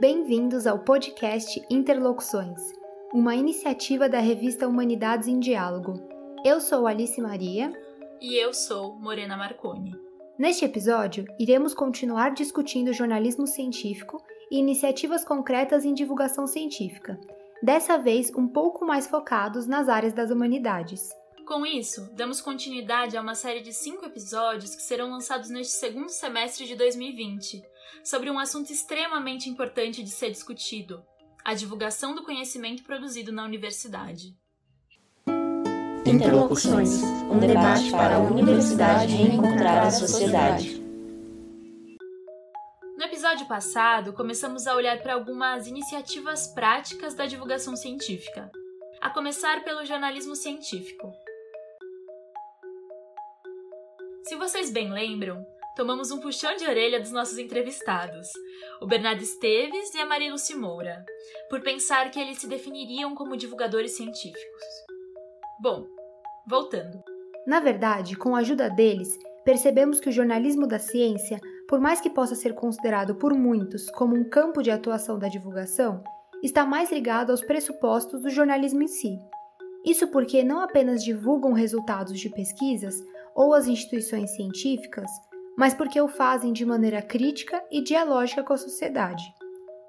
Bem-vindos ao podcast Interlocuções, uma iniciativa da revista Humanidades em Diálogo. Eu sou Alice Maria. E eu sou Morena Marconi. Neste episódio, iremos continuar discutindo jornalismo científico e iniciativas concretas em divulgação científica, dessa vez um pouco mais focados nas áreas das humanidades. Com isso, damos continuidade a uma série de cinco episódios que serão lançados neste segundo semestre de 2020, sobre um assunto extremamente importante de ser discutido: a divulgação do conhecimento produzido na universidade. Interlocuções um debate para a universidade encontrar a sociedade. No episódio passado, começamos a olhar para algumas iniciativas práticas da divulgação científica, a começar pelo jornalismo científico. Se vocês bem lembram, tomamos um puxão de orelha dos nossos entrevistados, o Bernardo Esteves e a Maria Luci Moura, por pensar que eles se definiriam como divulgadores científicos. Bom, voltando. Na verdade, com a ajuda deles, percebemos que o jornalismo da ciência, por mais que possa ser considerado por muitos como um campo de atuação da divulgação, está mais ligado aos pressupostos do jornalismo em si. Isso porque não apenas divulgam resultados de pesquisas, ou as instituições científicas, mas porque o fazem de maneira crítica e dialógica com a sociedade.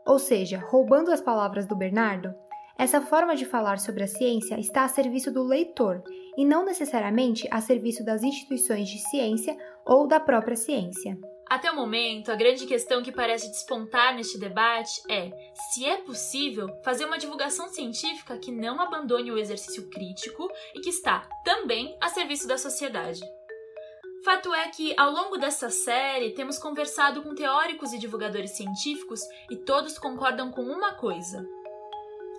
Ou seja, roubando as palavras do Bernardo, essa forma de falar sobre a ciência está a serviço do leitor e não necessariamente a serviço das instituições de ciência ou da própria ciência. Até o momento, a grande questão que parece despontar neste debate é se é possível fazer uma divulgação científica que não abandone o exercício crítico e que está também a serviço da sociedade. Fato é que, ao longo dessa série, temos conversado com teóricos e divulgadores científicos e todos concordam com uma coisa: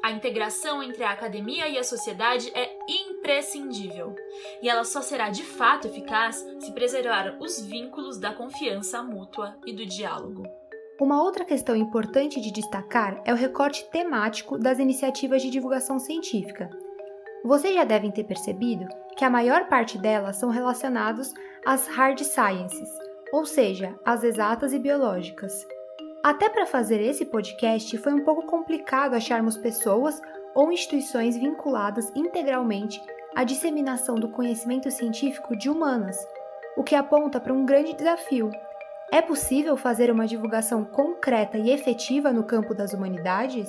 a integração entre a academia e a sociedade é imprescindível, e ela só será de fato eficaz se preservar os vínculos da confiança mútua e do diálogo. Uma outra questão importante de destacar é o recorte temático das iniciativas de divulgação científica. Vocês já devem ter percebido que a maior parte delas são relacionados às hard sciences, ou seja, às exatas e biológicas. Até para fazer esse podcast foi um pouco complicado acharmos pessoas ou instituições vinculadas integralmente à disseminação do conhecimento científico de humanas, o que aponta para um grande desafio. É possível fazer uma divulgação concreta e efetiva no campo das humanidades?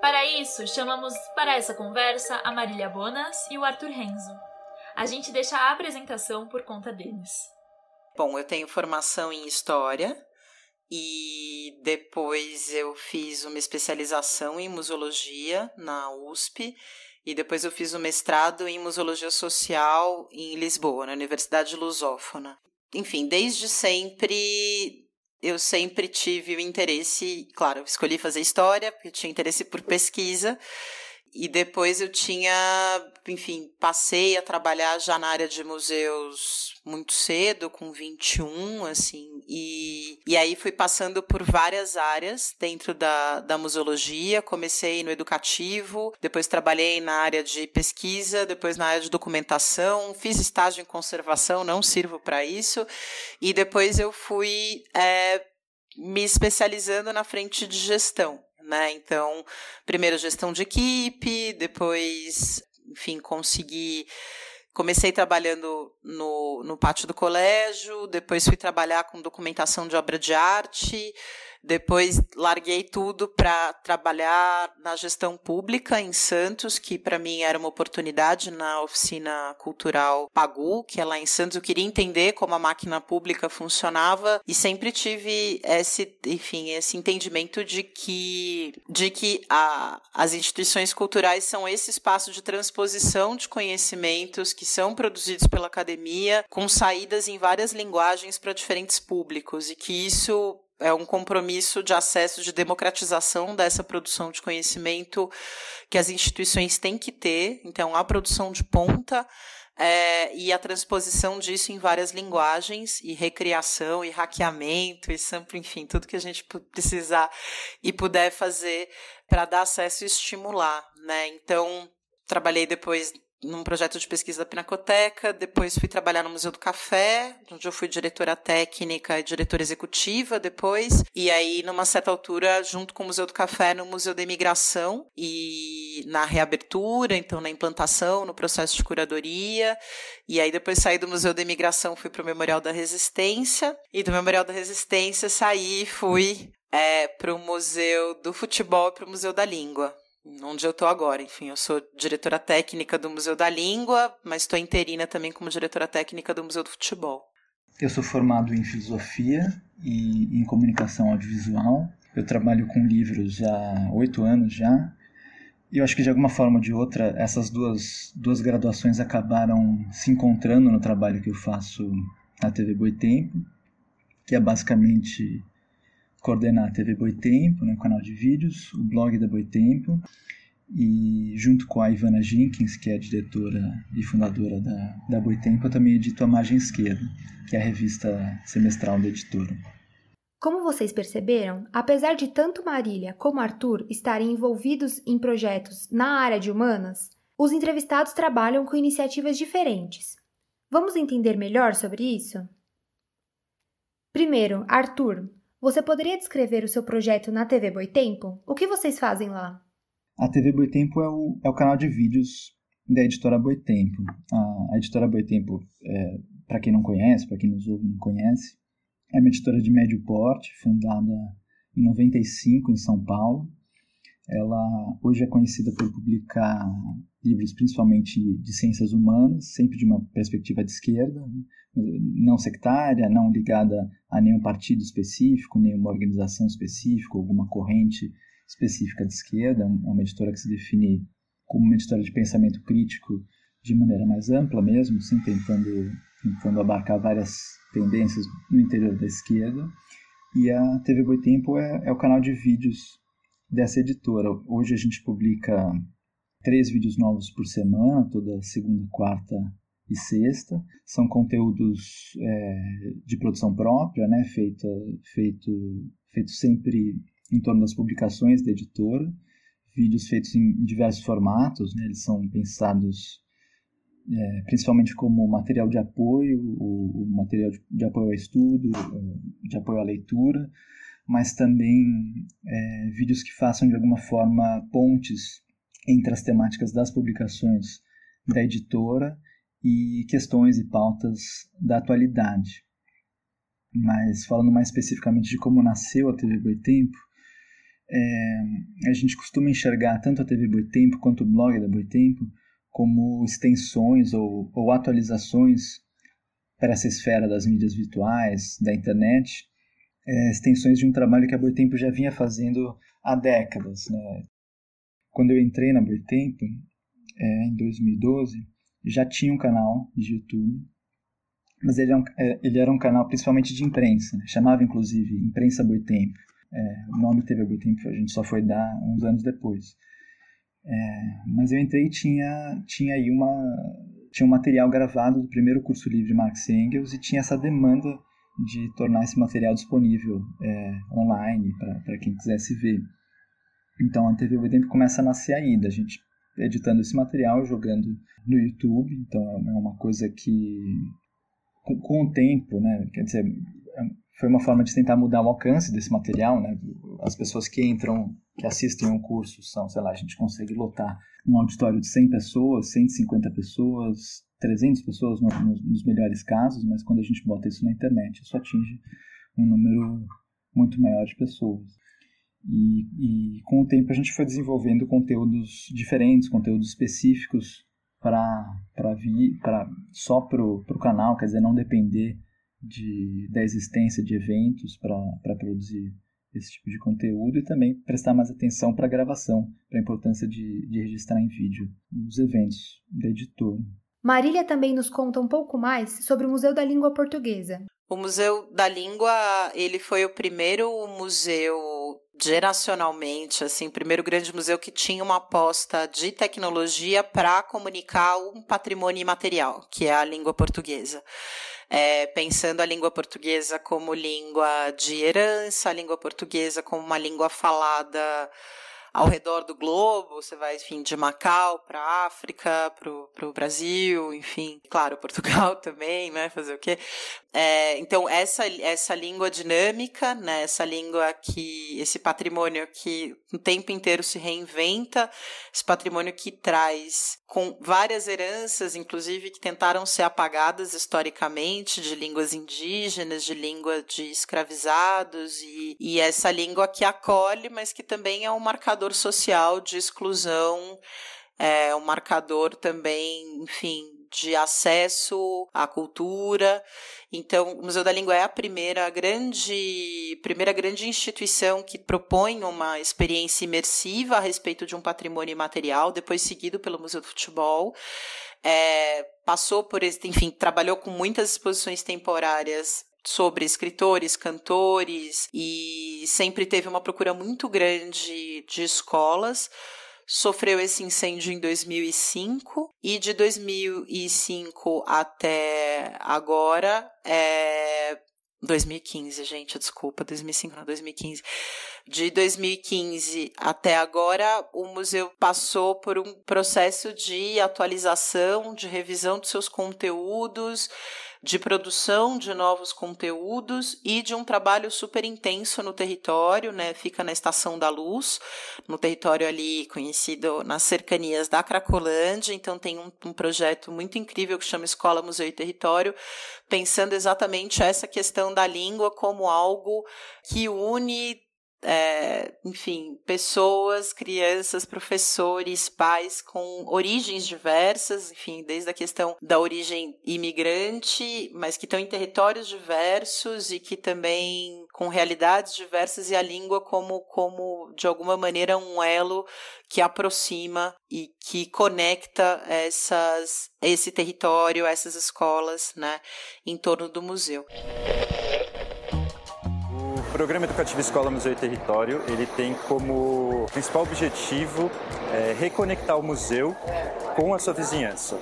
Para isso, chamamos para essa conversa a Marília Bonas e o Arthur Renzo. A gente deixa a apresentação por conta deles. Bom, eu tenho formação em História e depois eu fiz uma especialização em Museologia na USP e depois eu fiz o um mestrado em Museologia Social em Lisboa, na Universidade Lusófona. Enfim, desde sempre eu sempre tive o interesse, claro, escolhi fazer história, porque eu tinha interesse por pesquisa, e depois eu tinha, enfim, passei a trabalhar já na área de museus muito cedo, com 21, assim, e, e aí fui passando por várias áreas dentro da, da museologia. Comecei no educativo, depois trabalhei na área de pesquisa, depois na área de documentação, fiz estágio em conservação, não sirvo para isso, e depois eu fui é, me especializando na frente de gestão né? Então, primeiro gestão de equipe, depois, enfim, consegui comecei trabalhando no, no pátio do colégio, depois fui trabalhar com documentação de obra de arte, depois larguei tudo para trabalhar na gestão pública em Santos, que para mim era uma oportunidade na oficina cultural Pagu, que é lá em Santos. Eu queria entender como a máquina pública funcionava e sempre tive esse, enfim, esse entendimento de que de que a, as instituições culturais são esse espaço de transposição de conhecimentos que são produzidos pela academia com saídas em várias linguagens para diferentes públicos e que isso é um compromisso de acesso, de democratização dessa produção de conhecimento que as instituições têm que ter. Então, a produção de ponta é, e a transposição disso em várias linguagens, e recriação, e hackeamento, e sempre, enfim, tudo que a gente precisar e puder fazer para dar acesso e estimular. Né? Então, trabalhei depois num projeto de pesquisa da Pinacoteca, depois fui trabalhar no Museu do Café, onde eu fui diretora técnica e diretora executiva depois, e aí numa certa altura, junto com o Museu do Café, no Museu da Imigração e na reabertura, então na implantação, no processo de curadoria, e aí depois saí do Museu da Imigração, fui para o Memorial da Resistência, e do Memorial da Resistência saí e fui é, para o Museu do Futebol e para o Museu da Língua onde eu estou agora. Enfim, eu sou diretora técnica do Museu da Língua, mas estou interina também como diretora técnica do Museu do Futebol. Eu sou formado em filosofia e em comunicação audiovisual. Eu trabalho com livros há oito anos já. E eu acho que de alguma forma ou de outra, essas duas, duas graduações acabaram se encontrando no trabalho que eu faço na TV Boitempo, que é basicamente coordenar a TV Boitempo, né, o canal de vídeos, o blog da Boitempo, e junto com a Ivana Jenkins, que é diretora e fundadora da, da Boitempo, eu também edito a Margem Esquerda, que é a revista semestral da editora. Como vocês perceberam, apesar de tanto Marília como Arthur estarem envolvidos em projetos na área de humanas, os entrevistados trabalham com iniciativas diferentes. Vamos entender melhor sobre isso? Primeiro, Arthur, você poderia descrever o seu projeto na TV Boitempo? O que vocês fazem lá? A TV Boitempo é o, é o canal de vídeos da editora Boitempo. A, a editora Boitempo, é, para quem não conhece, para quem nos ouve não conhece, é uma editora de médio porte, fundada em 95 em São Paulo. Ela hoje é conhecida por publicar livros principalmente de ciências humanas, sempre de uma perspectiva de esquerda, né? Não sectária, não ligada a nenhum partido específico, nenhuma organização específica, alguma corrente específica de esquerda. É uma editora que se define como uma editora de pensamento crítico de maneira mais ampla mesmo, sim, tentando, tentando abarcar várias tendências no interior da esquerda. E a TV Boitempo é, é o canal de vídeos dessa editora. Hoje a gente publica três vídeos novos por semana, toda segunda, quarta e sexta. São conteúdos é, de produção própria, né, feito, feito, feito sempre em torno das publicações da editora. Vídeos feitos em diversos formatos, né, eles são pensados é, principalmente como material de apoio, o, o material de, de, apoio ao estudo, de apoio à leitura, mas também é, vídeos que façam de alguma forma pontes entre as temáticas das publicações da editora e questões e pautas da atualidade. Mas falando mais especificamente de como nasceu a TV Boitempo, é, a gente costuma enxergar tanto a TV Boitempo quanto o blog da Boitempo como extensões ou, ou atualizações para essa esfera das mídias virtuais, da internet, é, extensões de um trabalho que a Boitempo já vinha fazendo há décadas. Né? Quando eu entrei na Boitempo, é, em 2012, já tinha um canal de YouTube, mas ele, é um, é, ele era um canal principalmente de imprensa, né? chamava inclusive Imprensa Boitempo. É, o nome TV Boitempo a gente só foi dar uns anos depois. É, mas eu entrei e tinha, tinha aí uma, tinha um material gravado do primeiro curso livre Marx Engels e tinha essa demanda de tornar esse material disponível é, online para quem quisesse ver. Então a TV Boitempo começa a nascer aí, da gente editando esse material, jogando no YouTube. Então é uma coisa que, com, com o tempo, né, quer dizer, é, foi uma forma de tentar mudar o alcance desse material, né? As pessoas que entram, que assistem um curso são, sei lá, a gente consegue lotar um auditório de 100 pessoas, 150 pessoas, 300 pessoas no, nos, nos melhores casos, mas quando a gente bota isso na internet, isso atinge um número muito maior de pessoas. E, e, com o tempo a gente foi desenvolvendo conteúdos diferentes, conteúdos específicos para vir para só para o canal, quer dizer, não depender de, da existência de eventos para produzir esse tipo de conteúdo e também prestar mais atenção para a gravação, para a importância de, de registrar em vídeo os eventos da editora. Marília também nos conta um pouco mais sobre o Museu da Língua Portuguesa. O Museu da Língua, ele foi o primeiro museu geracionalmente, assim, o primeiro grande museu que tinha uma aposta de tecnologia para comunicar um patrimônio imaterial, que é a língua portuguesa. É, pensando a língua portuguesa como língua de herança, a língua portuguesa como uma língua falada ao redor do globo, você vai, enfim, de Macau para África, para o Brasil, enfim, claro, Portugal também, né, fazer o quê? É, então, essa, essa língua dinâmica, né, essa língua que, esse patrimônio que o tempo inteiro se reinventa, esse patrimônio que traz com várias heranças, inclusive que tentaram ser apagadas historicamente, de línguas indígenas, de língua de escravizados, e, e essa língua que acolhe, mas que também é um marcador social de exclusão, é um marcador também, enfim, de acesso à cultura. Então, o Museu da Língua é a primeira grande, primeira grande instituição que propõe uma experiência imersiva a respeito de um patrimônio imaterial, depois seguido pelo Museu do Futebol. É, passou por, enfim, trabalhou com muitas exposições temporárias sobre escritores, cantores e sempre teve uma procura muito grande de escolas sofreu esse incêndio em 2005 e de 2005 até agora é 2015, gente, desculpa, 2005 não, 2015. De 2015 até agora, o museu passou por um processo de atualização, de revisão dos seus conteúdos, de produção de novos conteúdos e de um trabalho super intenso no território, né? Fica na Estação da Luz, no território ali conhecido nas cercanias da Cracolândia. Então tem um, um projeto muito incrível que chama Escola, Museu e Território, pensando exatamente essa questão da língua como algo que une é, enfim, pessoas, crianças, professores, pais com origens diversas, enfim, desde a questão da origem imigrante, mas que estão em territórios diversos e que também com realidades diversas e a língua como, como de alguma maneira, um elo que aproxima e que conecta essas, esse território, essas escolas, né, em torno do museu. O Programa Educativo Escola, Museu e Território, ele tem como principal objetivo é, reconectar o museu com a sua vizinhança.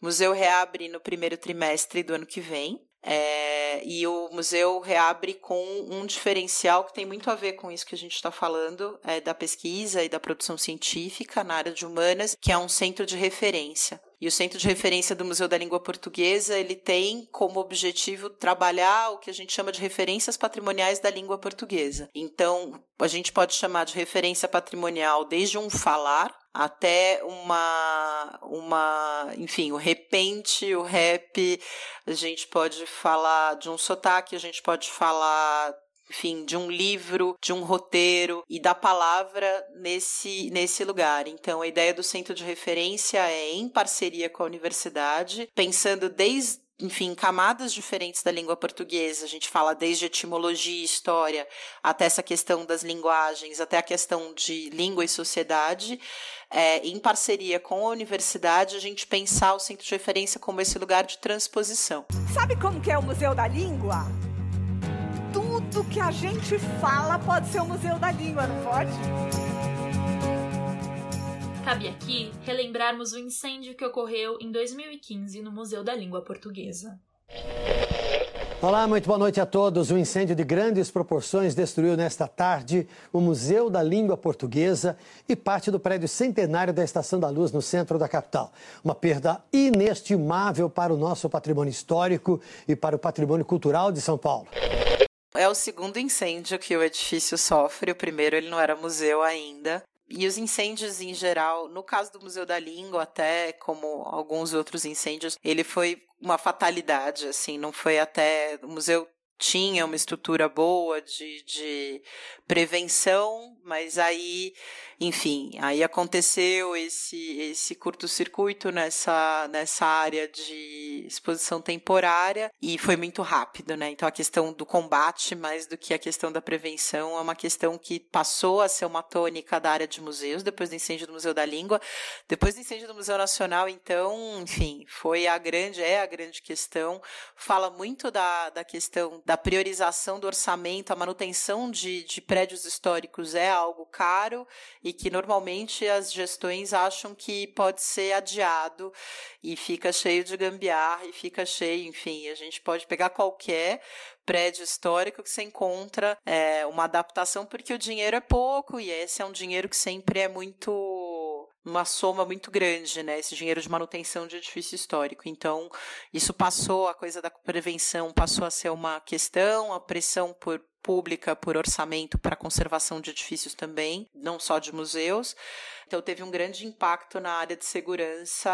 O museu reabre no primeiro trimestre do ano que vem. É, e o museu reabre com um diferencial que tem muito a ver com isso que a gente está falando, é, da pesquisa e da produção científica na área de humanas, que é um centro de referência. E o Centro de Referência do Museu da Língua Portuguesa, ele tem como objetivo trabalhar o que a gente chama de referências patrimoniais da língua portuguesa. Então, a gente pode chamar de referência patrimonial desde um falar até uma uma, enfim, o repente, o rap, a gente pode falar de um sotaque, a gente pode falar enfim, de um livro, de um roteiro e da palavra nesse, nesse lugar. Então, a ideia do centro de referência é em parceria com a universidade, pensando desde enfim, camadas diferentes da língua portuguesa. A gente fala desde etimologia, história, até essa questão das linguagens, até a questão de língua e sociedade. É, em parceria com a universidade, a gente pensar o centro de referência como esse lugar de transposição. Sabe como que é o Museu da Língua? tudo que a gente fala pode ser o Museu da Língua, não pode? Cabe aqui relembrarmos o incêndio que ocorreu em 2015 no Museu da Língua Portuguesa. Olá, muito boa noite a todos. Um incêndio de grandes proporções destruiu nesta tarde o Museu da Língua Portuguesa e parte do prédio centenário da Estação da Luz no centro da capital. Uma perda inestimável para o nosso patrimônio histórico e para o patrimônio cultural de São Paulo. É o segundo incêndio que o edifício sofre. O primeiro ele não era museu ainda. E os incêndios em geral, no caso do Museu da Língua, até como alguns outros incêndios, ele foi uma fatalidade, assim, não foi até. O museu tinha uma estrutura boa de, de prevenção, mas aí, enfim, aí aconteceu esse, esse curto-circuito nessa, nessa área de exposição temporária e foi muito rápido, né? Então a questão do combate, mais do que a questão da prevenção, é uma questão que passou a ser uma tônica da área de museus, depois do incêndio do Museu da Língua, depois do incêndio do Museu Nacional, então, enfim, foi a grande, é a grande questão, fala muito da, da questão da priorização do orçamento, a manutenção de, de prédios históricos é algo caro e que normalmente as gestões acham que pode ser adiado e fica cheio de gambiarra e fica cheio, enfim, a gente pode pegar qualquer prédio histórico que você encontra é, uma adaptação porque o dinheiro é pouco e esse é um dinheiro que sempre é muito uma soma muito grande, né? Esse dinheiro de manutenção de edifício histórico. Então, isso passou, a coisa da prevenção passou a ser uma questão, a pressão por pública por orçamento para conservação de edifícios também, não só de museus. Então teve um grande impacto na área de segurança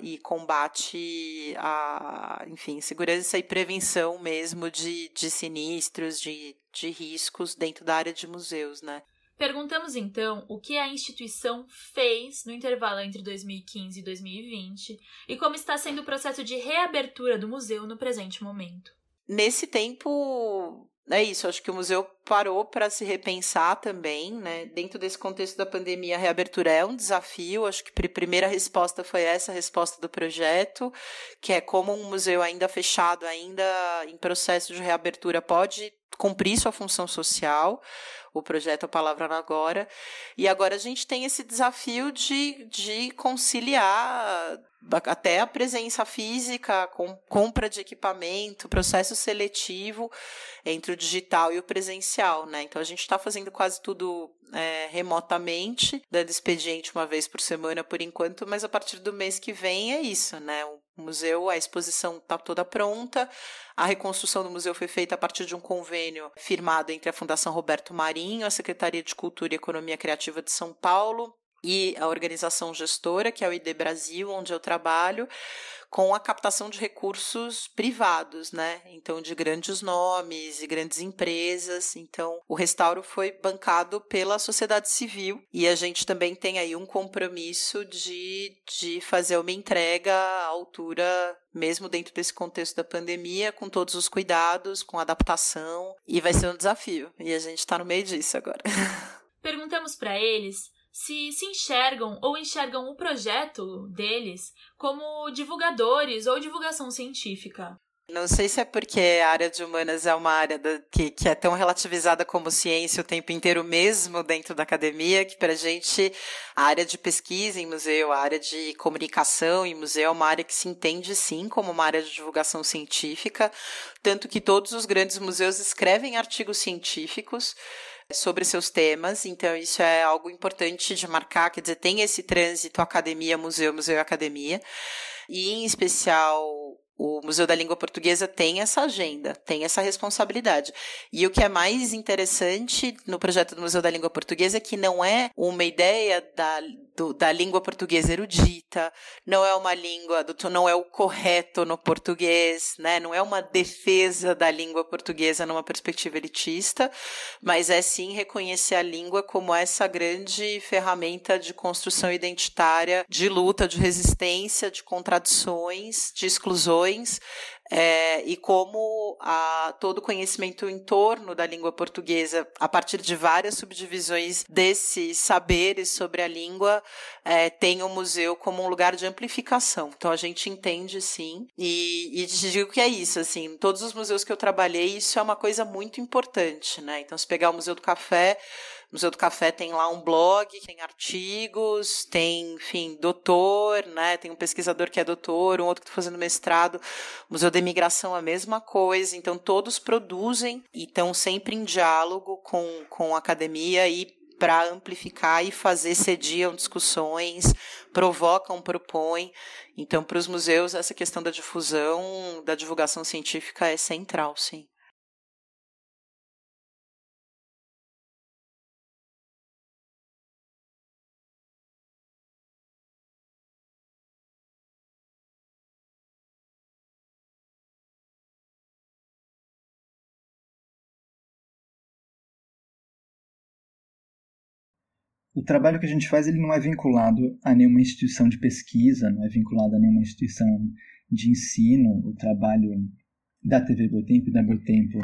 e combate a, enfim, segurança e prevenção mesmo de, de sinistros, de, de riscos dentro da área de museus, né? Perguntamos então o que a instituição fez no intervalo entre 2015 e 2020 e como está sendo o processo de reabertura do museu no presente momento. Nesse tempo, é isso, acho que o museu parou para se repensar também, né? Dentro desse contexto da pandemia, a reabertura é um desafio. Acho que a primeira resposta foi essa a resposta do projeto, que é como um museu ainda fechado, ainda em processo de reabertura, pode cumprir sua função social o projeto A Palavra Agora. E agora a gente tem esse desafio de, de conciliar até a presença física, com compra de equipamento, processo seletivo entre o digital e o presencial, né? Então a gente está fazendo quase tudo é, remotamente, dando expediente uma vez por semana por enquanto, mas a partir do mês que vem é isso, né? O museu, a exposição está toda pronta. A reconstrução do museu foi feita a partir de um convênio firmado entre a Fundação Roberto Marinho, a Secretaria de Cultura e Economia Criativa de São Paulo e a organização gestora, que é o ID Brasil, onde eu trabalho, com a captação de recursos privados, né? Então, de grandes nomes e grandes empresas. Então, o restauro foi bancado pela sociedade civil e a gente também tem aí um compromisso de, de fazer uma entrega à altura mesmo dentro desse contexto da pandemia, com todos os cuidados, com adaptação, e vai ser um desafio. E a gente está no meio disso agora. Perguntamos para eles se se enxergam ou enxergam o projeto deles como divulgadores ou divulgação científica. Não sei se é porque a área de humanas é uma área da, que, que é tão relativizada como ciência o tempo inteiro, mesmo dentro da academia, que para a gente a área de pesquisa em museu, a área de comunicação em museu é uma área que se entende sim como uma área de divulgação científica, tanto que todos os grandes museus escrevem artigos científicos sobre seus temas, então isso é algo importante de marcar, quer dizer, tem esse trânsito academia, museu, museu academia, e em especial o Museu da Língua Portuguesa tem essa agenda, tem essa responsabilidade. E o que é mais interessante no projeto do Museu da Língua Portuguesa é que não é uma ideia da, do, da língua portuguesa erudita, não é uma língua, do, não é o correto no português, né? não é uma defesa da língua portuguesa numa perspectiva elitista, mas é sim reconhecer a língua como essa grande ferramenta de construção identitária, de luta, de resistência, de contradições, de exclusões é, e como a, todo o conhecimento em torno da língua portuguesa, a partir de várias subdivisões desses saberes sobre a língua, é, tem o museu como um lugar de amplificação. Então a gente entende sim, e, e digo que é isso, assim, todos os museus que eu trabalhei, isso é uma coisa muito importante, né? Então se pegar o Museu do Café, Museu do Café tem lá um blog, tem artigos, tem, enfim, doutor, né? Tem um pesquisador que é doutor, um outro que está fazendo mestrado. O Museu da Imigração a mesma coisa. Então, todos produzem e estão sempre em diálogo com, com a academia e para amplificar e fazer sediam discussões, provocam, propõem. Então, para os museus, essa questão da difusão, da divulgação científica é central, sim. O trabalho que a gente faz ele não é vinculado a nenhuma instituição de pesquisa, não é vinculado a nenhuma instituição de ensino. O trabalho da TV Boitempo e da Boitempo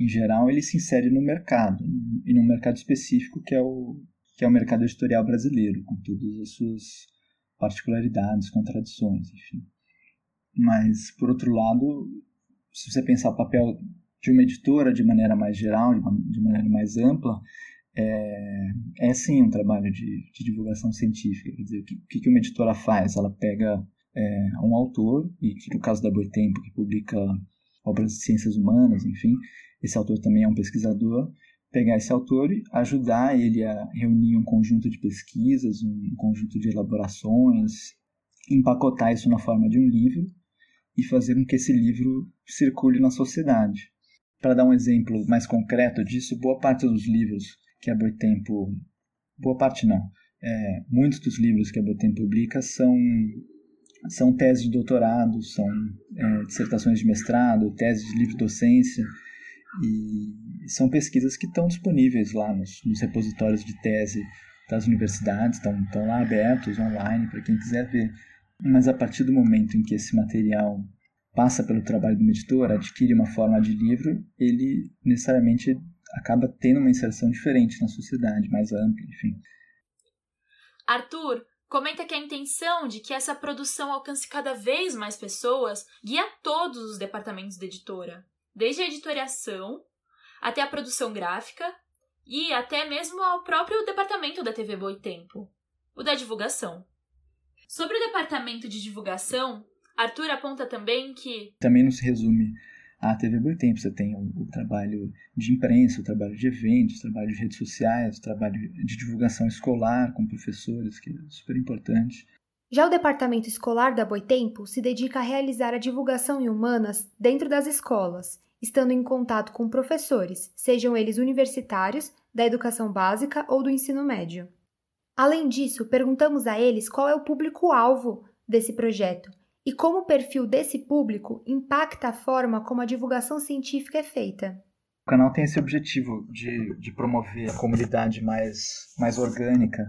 em geral, ele se insere no mercado, e num mercado específico que é o, que é o mercado editorial brasileiro, com todas as suas particularidades, contradições, enfim. Mas, por outro lado, se você pensar o papel de uma editora de maneira mais geral, de, uma, de maneira mais ampla, é, é sim um trabalho de, de divulgação científica. Quer dizer, o que, que uma editora faz? Ela pega é, um autor, e no caso da Boitempo, que publica obras de ciências humanas, enfim, esse autor também é um pesquisador, pegar esse autor e ajudar ele a reunir um conjunto de pesquisas, um conjunto de elaborações, empacotar isso na forma de um livro e fazer com que esse livro circule na sociedade. Para dar um exemplo mais concreto disso, boa parte dos livros que a Boitempo... Boa parte não. É, muitos dos livros que a Boitempo publica são, são teses de doutorado, são é, dissertações de mestrado, teses de livre-docência, e são pesquisas que estão disponíveis lá nos, nos repositórios de tese das universidades, estão, estão lá abertos online para quem quiser ver. Mas a partir do momento em que esse material passa pelo trabalho do editor, adquire uma forma de livro, ele necessariamente acaba tendo uma inserção diferente na sociedade, mais ampla, enfim. Arthur, comenta que a intenção de que essa produção alcance cada vez mais pessoas guia todos os departamentos da editora, desde a editoriação até a produção gráfica e até mesmo ao próprio departamento da TV Boitempo, o da divulgação. Sobre o departamento de divulgação, Arthur aponta também que. Também não se resume à TV Boitempo. Você tem o, o, trabalho de imprensa, o trabalho de eventos, o trabalho de redes sociais, o trabalho de divulgação escolar com professores, que é super importante. Já o departamento escolar da Boitempo se dedica a realizar a divulgação em humanas dentro das escolas, estando em contato com professores, sejam eles universitários, da educação básica ou do ensino médio. Além disso, perguntamos a eles qual é o público-alvo desse projeto e como o perfil desse público impacta a forma como a divulgação científica é feita. O canal tem esse objetivo de, de promover a comunidade mais, mais orgânica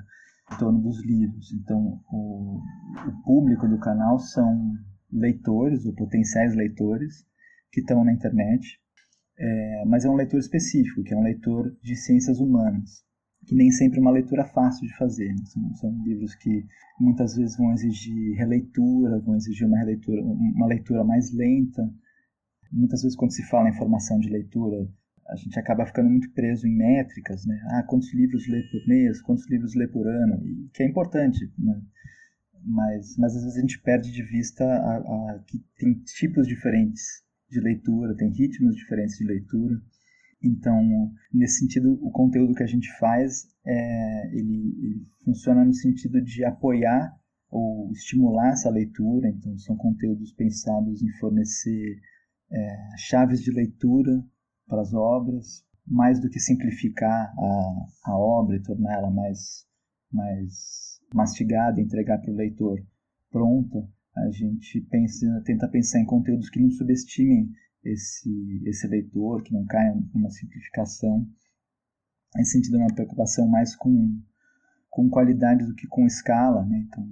em torno dos livros. Então, o, o público do canal são leitores ou potenciais leitores que estão na internet, é, mas é um leitor específico, que é um leitor de ciências humanas que nem sempre é uma leitura fácil de fazer. Né? São, são, livros que muitas vezes vão exigir releitura, vão exigir uma, uma leitura mais lenta. Muitas vezes, quando se fala em formação de leitura, a gente acaba ficando muito preso em métricas, né? Ah, quantos livros lê por mês, quantos livros lê por ano, e, que é importante, né? Mas, mas às vezes a gente perde de vista a, a, que tem tipos diferentes de leitura, tem ritmos diferentes de leitura. Então, nesse sentido, o conteúdo que a gente faz, é, ele, ele funciona no sentido de apoiar ou estimular essa leitura. Então, são conteúdos pensados em fornecer é, chaves de leitura para as obras, mais do que simplificar a, a obra e torná-la mais, mais mastigada entregar para o leitor pronta. A gente pensa, tenta pensar em conteúdos que não subestimem esse, esse leitor, que não caia numa simplificação. Nesse sentido, é uma preocupação mais com, com qualidade do que com escala. Né? Então,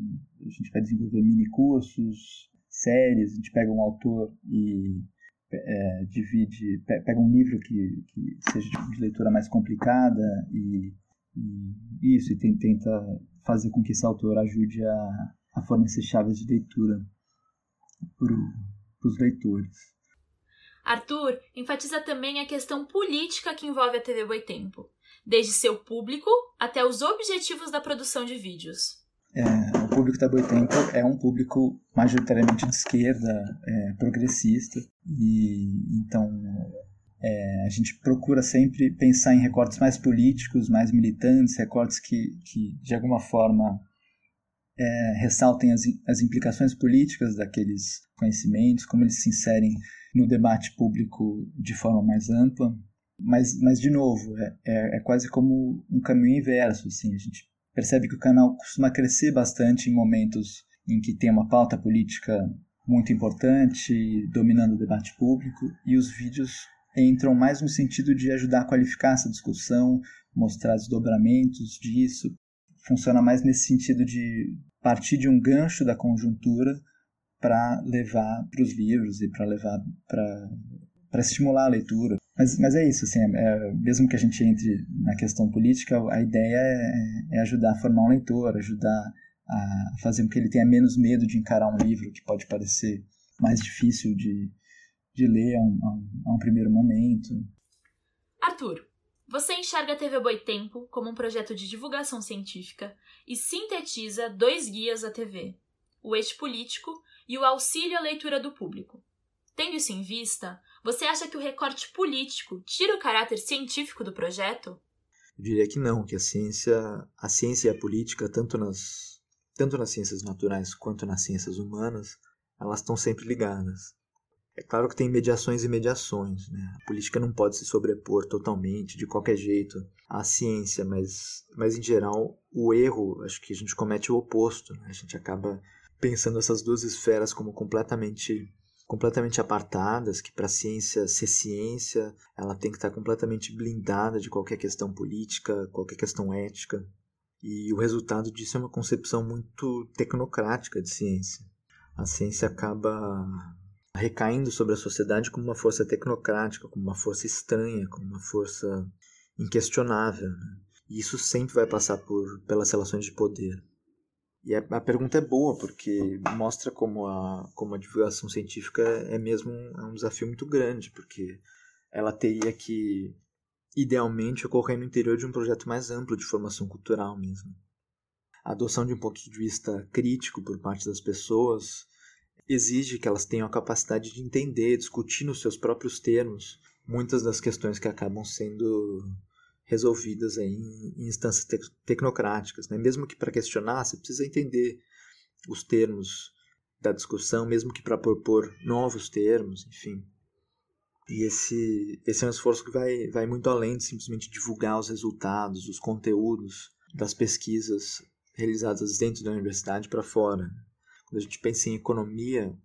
a gente vai desenvolver mini cursos, séries, a gente pega um autor e é, divide, pega um livro que, que seja de leitura mais complicada e, e isso, e tenta fazer com que esse autor ajude a, a fornecer chaves de leitura para os leitores. Arthur enfatiza também a questão política que envolve a TV Boitempo, desde seu público até os objetivos da produção de vídeos. É, o público da Boitempo é um público majoritariamente de esquerda, é, progressista, e então é, a gente procura sempre pensar em recortes mais políticos, mais militantes, recortes que, que de alguma forma é, ressaltem as, as implicações políticas daqueles conhecimentos, como eles se inserem no debate público de forma mais ampla. Mas, mas de novo, é, é, é quase como um caminho inverso. Assim. A gente percebe que o canal costuma crescer bastante em momentos em que tem uma pauta política muito importante, dominando o debate público, e os vídeos entram mais no sentido de ajudar a qualificar essa discussão, mostrar desdobramentos disso. Funciona mais nesse sentido de partir de um gancho da conjuntura para levar para os livros e para levar para estimular a leitura. Mas, mas é isso, assim, é, mesmo que a gente entre na questão política, a ideia é, é ajudar a formar um leitor, ajudar a fazer com que ele tenha menos medo de encarar um livro que pode parecer mais difícil de, de ler a um, a um, a um primeiro momento. Arthur, você enxerga a TV Boitempo como um projeto de divulgação científica e sintetiza dois guias da TV, o eixo político e o auxílio à leitura do público. Tendo isso em vista, você acha que o recorte político tira o caráter científico do projeto? Eu diria que não, que a ciência, a ciência e a política, tanto nas, tanto nas ciências naturais quanto nas ciências humanas, elas estão sempre ligadas. É claro que tem mediações e mediações. Né? A política não pode se sobrepor totalmente, de qualquer jeito, à ciência, mas, mas em geral, o erro, acho que a gente comete o oposto. Né? A gente acaba pensando essas duas esferas como completamente completamente apartadas, que para a ciência ser ciência, ela tem que estar completamente blindada de qualquer questão política, qualquer questão ética. E o resultado disso é uma concepção muito tecnocrática de ciência. A ciência acaba recaindo sobre a sociedade como uma força tecnocrática, como uma força estranha, como uma força inquestionável. Né? E isso sempre vai passar por pelas relações de poder. E a, a, pergunta é boa, porque mostra como a, como a divulgação científica é mesmo um, é um desafio muito grande, porque ela teria que, idealmente, ocorrer no interior de um projeto mais amplo de formação cultural mesmo. A adoção de um ponto de vista crítico por parte das pessoas exige que elas tenham a capacidade de entender, discutir nos seus próprios termos muitas das questões que acabam sendo resolvidas em, instâncias te tecnocráticas. Né? Mesmo que para questionar, você precisa entender os termos da discussão, mesmo que para propor novos termos, enfim. E esse, esse é um esforço que vai, vai muito além de simplesmente divulgar os resultados, os conteúdos das pesquisas realizadas dentro da universidade para fora. Quando a gente pensa em economia,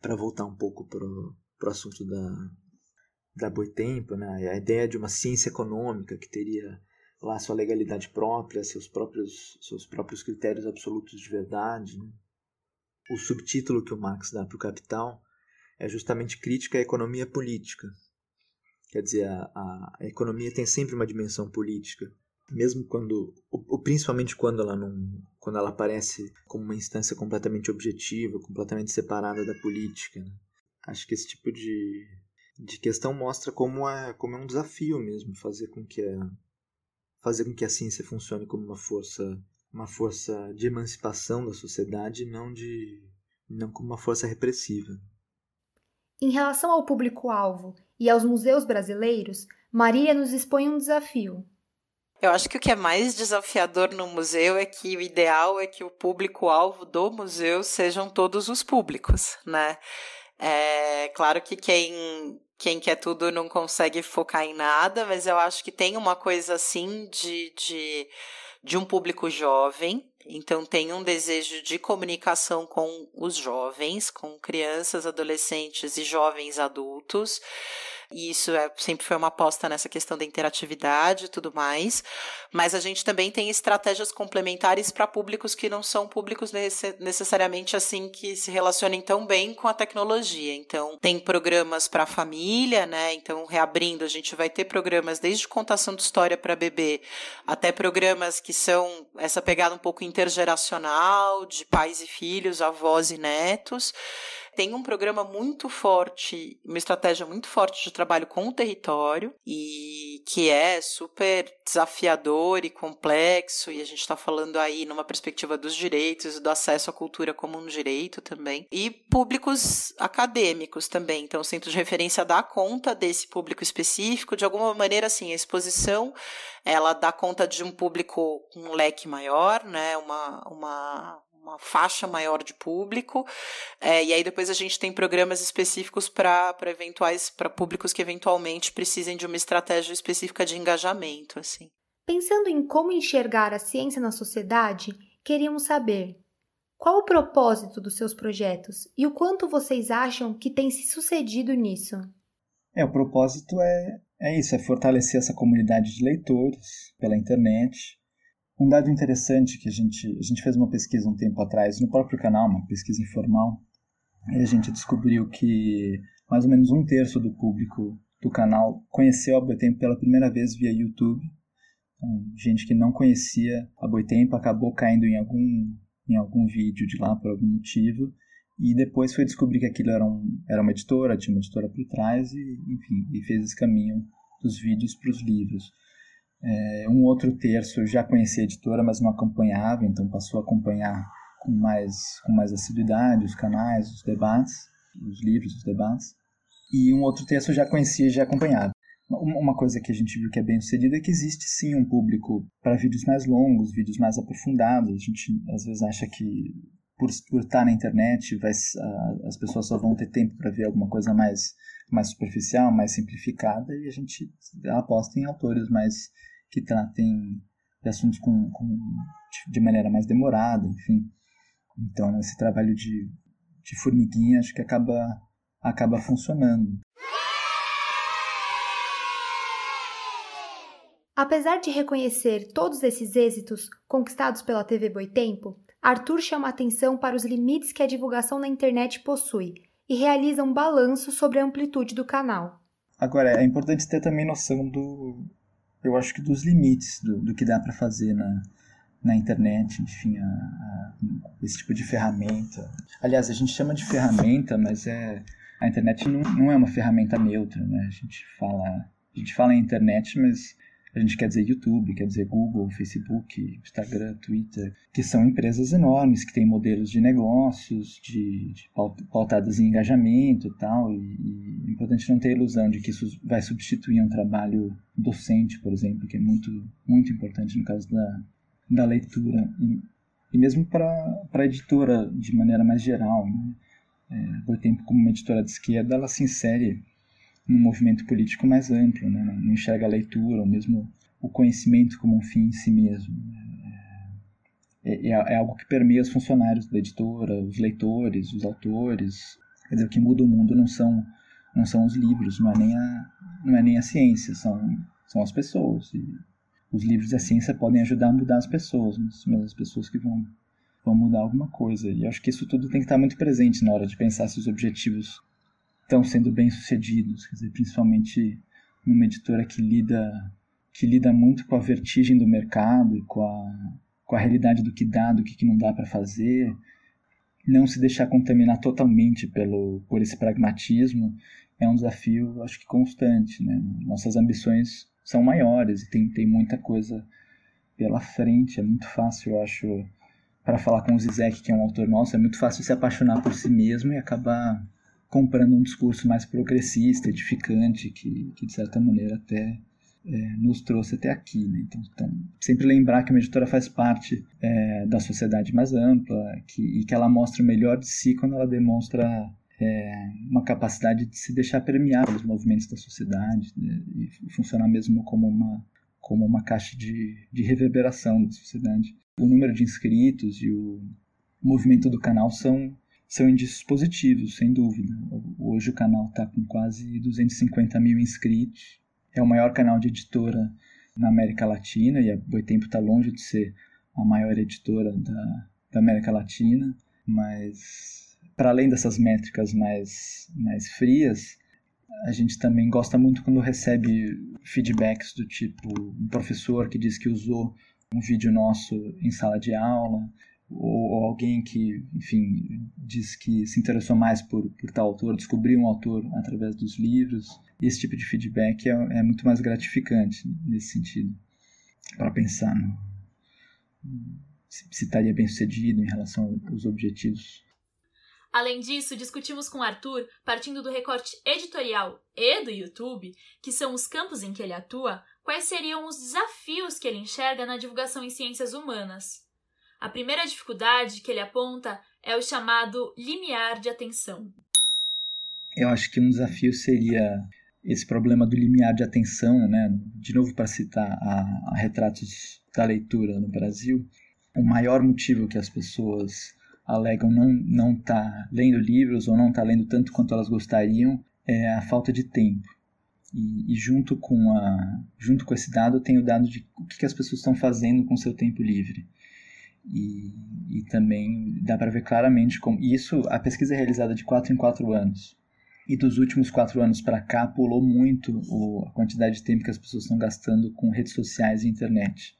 para voltar um pouco para o assunto da, da Boitempo, né? a ideia de uma ciência econômica que teria lá sua legalidade própria, seus próprios, seus próprios critérios absolutos de verdade. Né? O subtítulo que o Marx dá para o Capital é justamente crítica à economia política. Quer dizer, a, a, a economia tem sempre uma dimensão política mesmo quando, ou, principalmente quando ela não, quando ela aparece como uma instância completamente objetiva, completamente separada da política. Né? Acho que esse tipo de, de questão mostra como é, como é um desafio mesmo fazer com que a, fazer com que a ciência funcione como uma força, uma força de emancipação da sociedade, não de não como uma força repressiva. Em relação ao público-alvo e aos museus brasileiros, Marília nos expõe um desafio, eu acho que o que é mais desafiador no museu é que o ideal é que o público-alvo do museu sejam todos os públicos, né? É claro que quem, quem quer tudo não consegue focar em nada, mas eu acho que tem uma coisa assim de, de, de um público jovem, então tem um desejo de comunicação com os jovens, com crianças, adolescentes e jovens adultos e isso é, sempre foi uma aposta nessa questão da interatividade e tudo mais. Mas a gente também tem estratégias complementares para públicos que não são públicos necessariamente assim que se relacionem tão bem com a tecnologia. Então, tem programas para a família, né? Então, reabrindo, a gente vai ter programas desde contação de história para bebê até programas que são essa pegada um pouco intergeracional, de pais e filhos, avós e netos tem um programa muito forte, uma estratégia muito forte de trabalho com o território e que é super desafiador e complexo e a gente está falando aí numa perspectiva dos direitos, do acesso à cultura como um direito também e públicos acadêmicos também. Então, o centro de referência dá conta desse público específico de alguma maneira, assim, a exposição ela dá conta de um público com um leque maior, né? Uma, uma uma faixa maior de público. É, e aí depois a gente tem programas específicos para eventuais para públicos que eventualmente precisem de uma estratégia específica de engajamento, assim. Pensando em como enxergar a ciência na sociedade, queríamos saber qual o propósito dos seus projetos e o quanto vocês acham que tem se sucedido nisso. É, o propósito é, é isso, é fortalecer essa comunidade de leitores pela internet, um dado interessante que a gente, a gente fez uma pesquisa um tempo atrás no próprio canal, uma pesquisa informal, e a gente descobriu que mais ou menos um terço do público do canal conheceu a Boitempo pela primeira vez via YouTube. Então, gente que não conhecia a Boitempo acabou caindo em algum, em algum vídeo de lá por algum motivo E depois foi descobrir que aquilo era, um, era uma editora, tinha uma editora por trás e, enfim, e fez esse caminho dos vídeos para os livros. É, um outro terço já conhecia a editora, mas não acompanhava, então passou a acompanhar com mais, com mais assiduidade os canais, os debates, os livros, os debates. E um outro terço já conhecia e já acompanhava. Uma coisa que a gente viu que é bem sucedida é que existe sim um público para vídeos mais longos, vídeos mais aprofundados. A gente às vezes acha que por, por estar na internet vai, as pessoas só vão ter tempo para ver alguma coisa mais, mais superficial, mais simplificada, e a gente aposta em autores mais que tratem de assuntos com, com, de maneira mais demorada, enfim. Então, esse trabalho de, de formiguinha acho que acaba, acaba funcionando. Apesar de reconhecer todos esses êxitos conquistados pela TV Boitempo, Arthur chama atenção para os limites que a divulgação na internet possui e realiza um balanço sobre a amplitude do canal. Agora, é importante ter também noção do, eu acho que dos limites do, do que dá para fazer na, na internet, enfim, a, a, esse tipo de ferramenta. Aliás, a gente chama de ferramenta, mas é a internet não, não é uma ferramenta neutra, né? A gente fala, a gente fala em internet, mas a gente quer dizer YouTube, quer dizer Google, Facebook, Instagram, Twitter, que são empresas enormes, que têm modelos de negócios, de, de pautadas em engajamento e tal, e, e é importante não ter ilusão de que isso vai substituir um trabalho docente, por exemplo, que é muito, muito importante no caso da, da leitura. E, e mesmo para a editora, de maneira mais geral, né? É, por tempo como uma editora de esquerda, ela se insere num movimento político mais amplo, né? não enxerga a leitura, ou mesmo o conhecimento como um fim em si mesmo. É, é, é, algo que permeia os funcionários da editora, os leitores, os autores. Quer dizer, o que muda o mundo não são, não são os livros, não é nem a, não é nem a ciência, são, são as pessoas. E os livros e a ciência podem ajudar a mudar as pessoas, mas as pessoas que vão, vão mudar alguma coisa. E acho que isso tudo tem que estar muito presente na hora de pensar se os objetivos estão sendo bem sucedidos, quer dizer, principalmente numa editora que lida que lida muito com a vertigem do mercado e com a, com a realidade do que dá, do que, que não dá para fazer, não se deixar contaminar totalmente pelo por esse pragmatismo é um desafio, acho que constante, né? Nossas ambições são maiores e tem, tem muita coisa pela frente, é muito fácil, eu acho, para falar com o Zizek, que é um autor nosso, é muito fácil se apaixonar por si mesmo e acabar comprando um discurso mais progressista, edificante, que, que de certa maneira até é, nos trouxe até aqui. Né? Então, então, sempre lembrar que uma editora faz parte é, da sociedade mais ampla que, e que ela mostra o melhor de si quando ela demonstra é, uma capacidade de se deixar permear pelos movimentos da sociedade né? e funcionar mesmo como uma, como uma caixa de, de reverberação da sociedade. O número de inscritos e o movimento do canal são são indícios positivos, sem dúvida. Hoje o canal está com quase 250 mil inscritos. É o maior canal de editora na América Latina e a Boitempo está longe de ser a maior editora da, da América Latina, mas para além dessas métricas mais, mais frias, a gente também gosta muito quando recebe feedbacks do tipo um professor que diz que usou um vídeo nosso em sala de aula, ou, alguém que, enfim, diz que se interessou mais por, por tal autor, descobriu um autor através dos livros. Esse tipo de feedback é, é muito mais gratificante nesse sentido, para pensar no, se, se estaria bem sucedido em relação aos objetivos. Além disso, discutimos com Arthur, partindo do recorte editorial e do YouTube, que são os campos em que ele atua, quais seriam os desafios que ele enxerga na divulgação em ciências humanas. A primeira dificuldade que ele aponta é o chamado limiar de atenção. Eu acho que um desafio seria esse problema do limiar de atenção, né? De novo para citar a, a retratos da leitura no Brasil, o maior motivo que as pessoas alegam não não tá lendo livros ou não tá lendo tanto quanto elas gostariam é a falta de tempo. E, e, junto com a junto com esse dado tem o dado de o que, que as pessoas estão fazendo com seu tempo livre. E, e também dá para ver claramente como isso, a pesquisa é realizada de 4 em 4 anos. E dos últimos quatro anos para cá pulou muito o, a quantidade de tempo que as pessoas estão gastando com redes sociais e internet.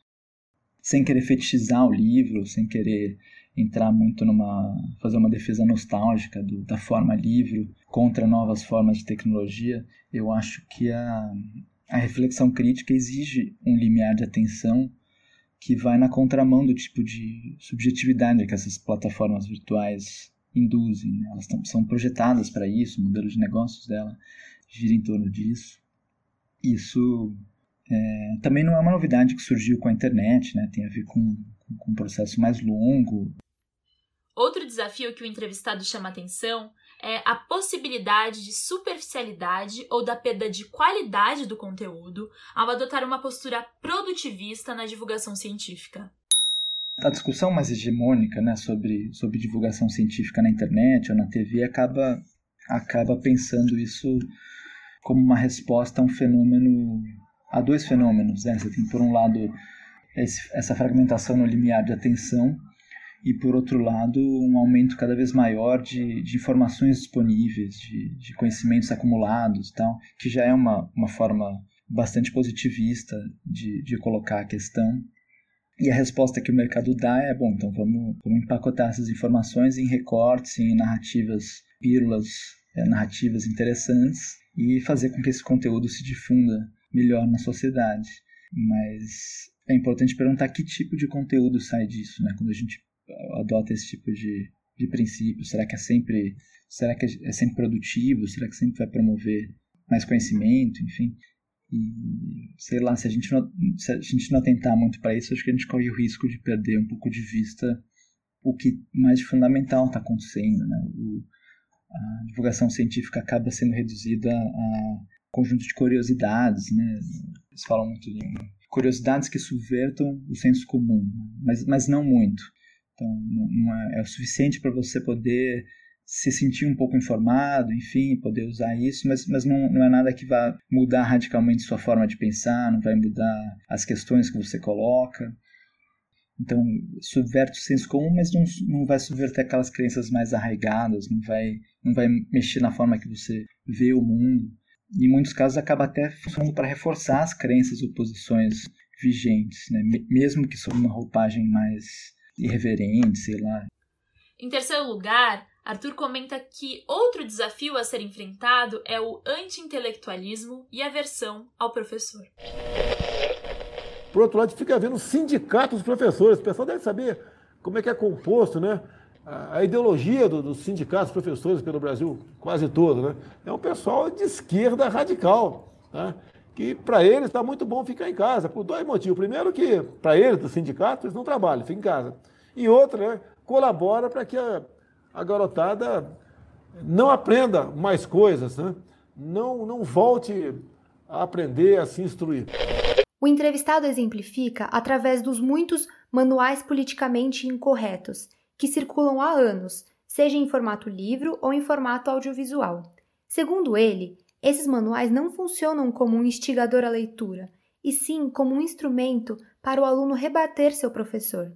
Sem querer fetichizar o livro, sem querer entrar muito numa fazer uma defesa nostálgica do, da forma livre contra novas formas de tecnologia. Eu acho que a, a reflexão crítica exige um limiar de atenção que vai na contramão do tipo de subjetividade que essas plataformas virtuais induzem. Né? Elas tão, são projetadas para isso, o modelo de negócios dela gira em torno disso. Isso é, também não é uma novidade que surgiu com a internet, né? tem a ver com, com um processo mais longo. Outro desafio que o entrevistado chama atenção é a possibilidade de superficialidade ou da perda de qualidade do conteúdo ao adotar uma postura produtivista na divulgação científica. A discussão mais hegemônica né, sobre, sobre divulgação científica na internet ou na TV acaba, acaba pensando isso como uma resposta a um fenômeno, a dois fenômenos. Né? Você tem, por um lado, esse, essa fragmentação no limiar de atenção e, por outro lado, um aumento cada vez maior de, de informações disponíveis, de, de conhecimentos acumulados tal, que já é uma, uma forma bastante positivista de, de colocar a questão. E a resposta que o mercado dá é, bom, então vamos, vamos empacotar essas informações em recortes, em narrativas, pílulas, é, narrativas interessantes e fazer com que esse conteúdo se difunda melhor na sociedade. Mas é importante perguntar que tipo de conteúdo sai disso, né? Quando a gente adota esse tipo de, de princípio? Será que é sempre será que é sempre produtivo? Será que sempre vai promover mais conhecimento? Enfim, e sei lá, se a gente não, se a gente não atentar muito para isso, acho que a gente corre o risco de perder um pouco de vista o que mais fundamental está acontecendo, né? O, a divulgação científica acaba sendo reduzida a conjunto de curiosidades, né? Eles falam muito de curiosidades que subvertam o senso comum, mas, mas não muito. Então, é, é o suficiente para você poder se sentir um pouco informado, enfim, poder usar isso, mas, mas não, não é nada que vá mudar radicalmente sua forma de pensar, não vai mudar as questões que você coloca. Então, subverte o senso comum, mas não, não vai subverter aquelas crenças mais arraigadas, não vai, não vai mexer na forma que você vê o mundo. E em muitos casos acaba até funcionando para reforçar as crenças ou posições vigentes, né? mesmo que sob uma roupagem mais irreverente, sei lá. Em terceiro lugar, Arthur comenta que outro desafio a ser enfrentado é o anti-intelectualismo e a aversão ao professor. Por outro lado, fica vendo sindicatos dos professores. O pessoal deve saber como é que é composto, né? A ideologia dos do sindicatos professores pelo Brasil quase todo, né? É um pessoal de esquerda radical, né? Que para eles está muito bom ficar em casa, por dois motivos. Primeiro que, para eles, do sindicato, eles não trabalham, ficam em casa. E outro, né, colabora para que a, a, garotada não aprenda mais coisas, né? não, não volte a aprender, a se instruir. O entrevistado exemplifica através dos muitos manuais politicamente incorretos que circulam há anos, seja em formato livro ou em formato audiovisual. Segundo ele, esses manuais não funcionam como um instigador à leitura, e sim como um instrumento para o aluno rebater seu professor.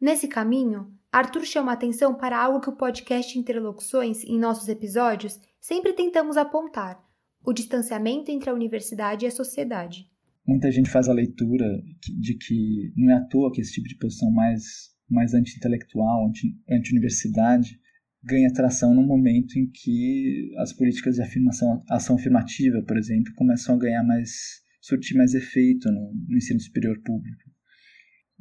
Nesse caminho, Arthur chama atenção para algo que o podcast Interlocuções, em nossos episódios, sempre tentamos apontar: o distanciamento entre a universidade e a sociedade. Muita gente faz a leitura de que não é à toa que esse tipo de posição mais, mais anti-intelectual, anti-universidade, ganha tração no momento em que as políticas de afirmação, ação afirmativa, por exemplo, começam a ganhar mais, surtir mais efeito no, no ensino superior público.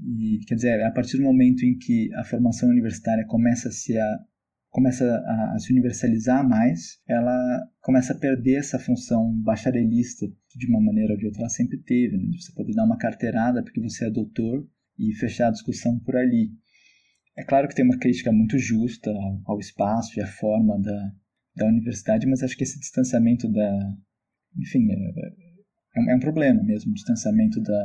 E, quer dizer, a partir do momento em que a formação universitária começa a se, a, começa a, a se universalizar mais, ela começa a perder essa função bacharelista de uma maneira ou de outra ela sempre teve, né? você poder dar uma carteirada porque você é doutor e fechar a discussão por ali. É claro que tem uma crítica muito justa ao, espaço e à forma da, da universidade, mas acho que esse distanciamento da. Enfim, é, é, é um problema mesmo, o distanciamento da,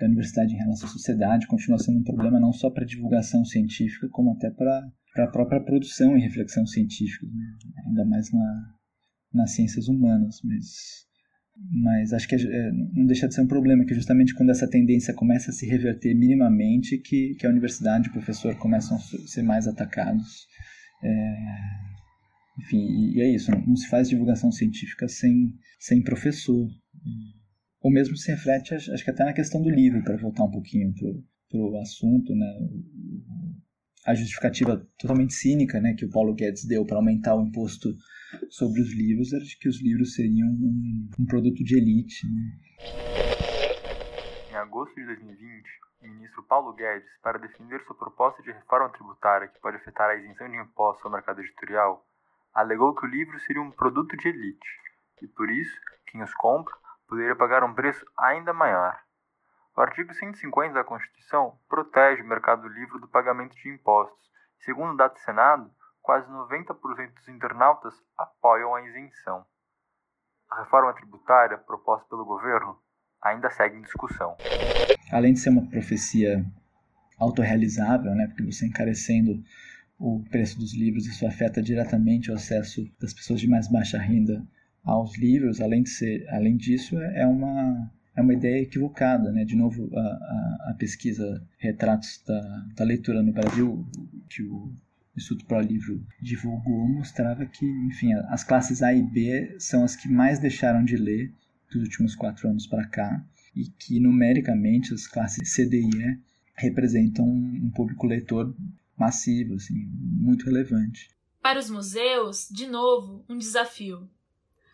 da universidade em relação à sociedade continua sendo um problema não só para a divulgação científica, como até para a própria produção e reflexão científica, né? ainda mais na, nas ciências humanas. Mas mas acho que é, não deixa de ser um problema, que justamente quando essa tendência começa a se reverter minimamente, que, que a universidade e o professor começam a ser mais atacados. É, enfim, e, e é isso, não, não, se faz divulgação científica sem, sem professor. Ou mesmo se reflete, acho que até na questão do livro, para voltar um pouquinho para o assunto, né? a justificativa totalmente cínica né, que o Paulo Guedes deu para aumentar o imposto sobre os livros era de que os livros seriam um, um produto de elite. Né? Em agosto de 2020, o ministro Paulo Guedes, para defender sua proposta de reforma tributária que pode afetar a isenção de impostos ao mercado editorial, alegou que o livro seria um produto de elite e, por isso, quem os compra poderia pagar um preço ainda maior. O artigo 150 da Constituição protege o mercado do livro do pagamento de impostos. Segundo dados do Senado, quase 90% dos internautas apoiam a isenção. A reforma tributária proposta pelo governo ainda segue em discussão. Além de ser uma profecia autorrealizável, né, porque você encarecendo o preço dos livros, isso afeta diretamente o acesso das pessoas de mais baixa renda aos livros. Além, de ser, além disso, é uma é uma ideia equivocada, né? De novo, a, a, a pesquisa Retratos da, da, Leitura no Brasil, que o Instituto Pro Livro divulgou, mostrava que, enfim, as classes A e B são as que mais deixaram de ler dos últimos quatro anos para cá e que, numericamente, as classes C, D e E representam um público leitor massivo, assim, muito relevante. Para os museus, de novo, um desafio.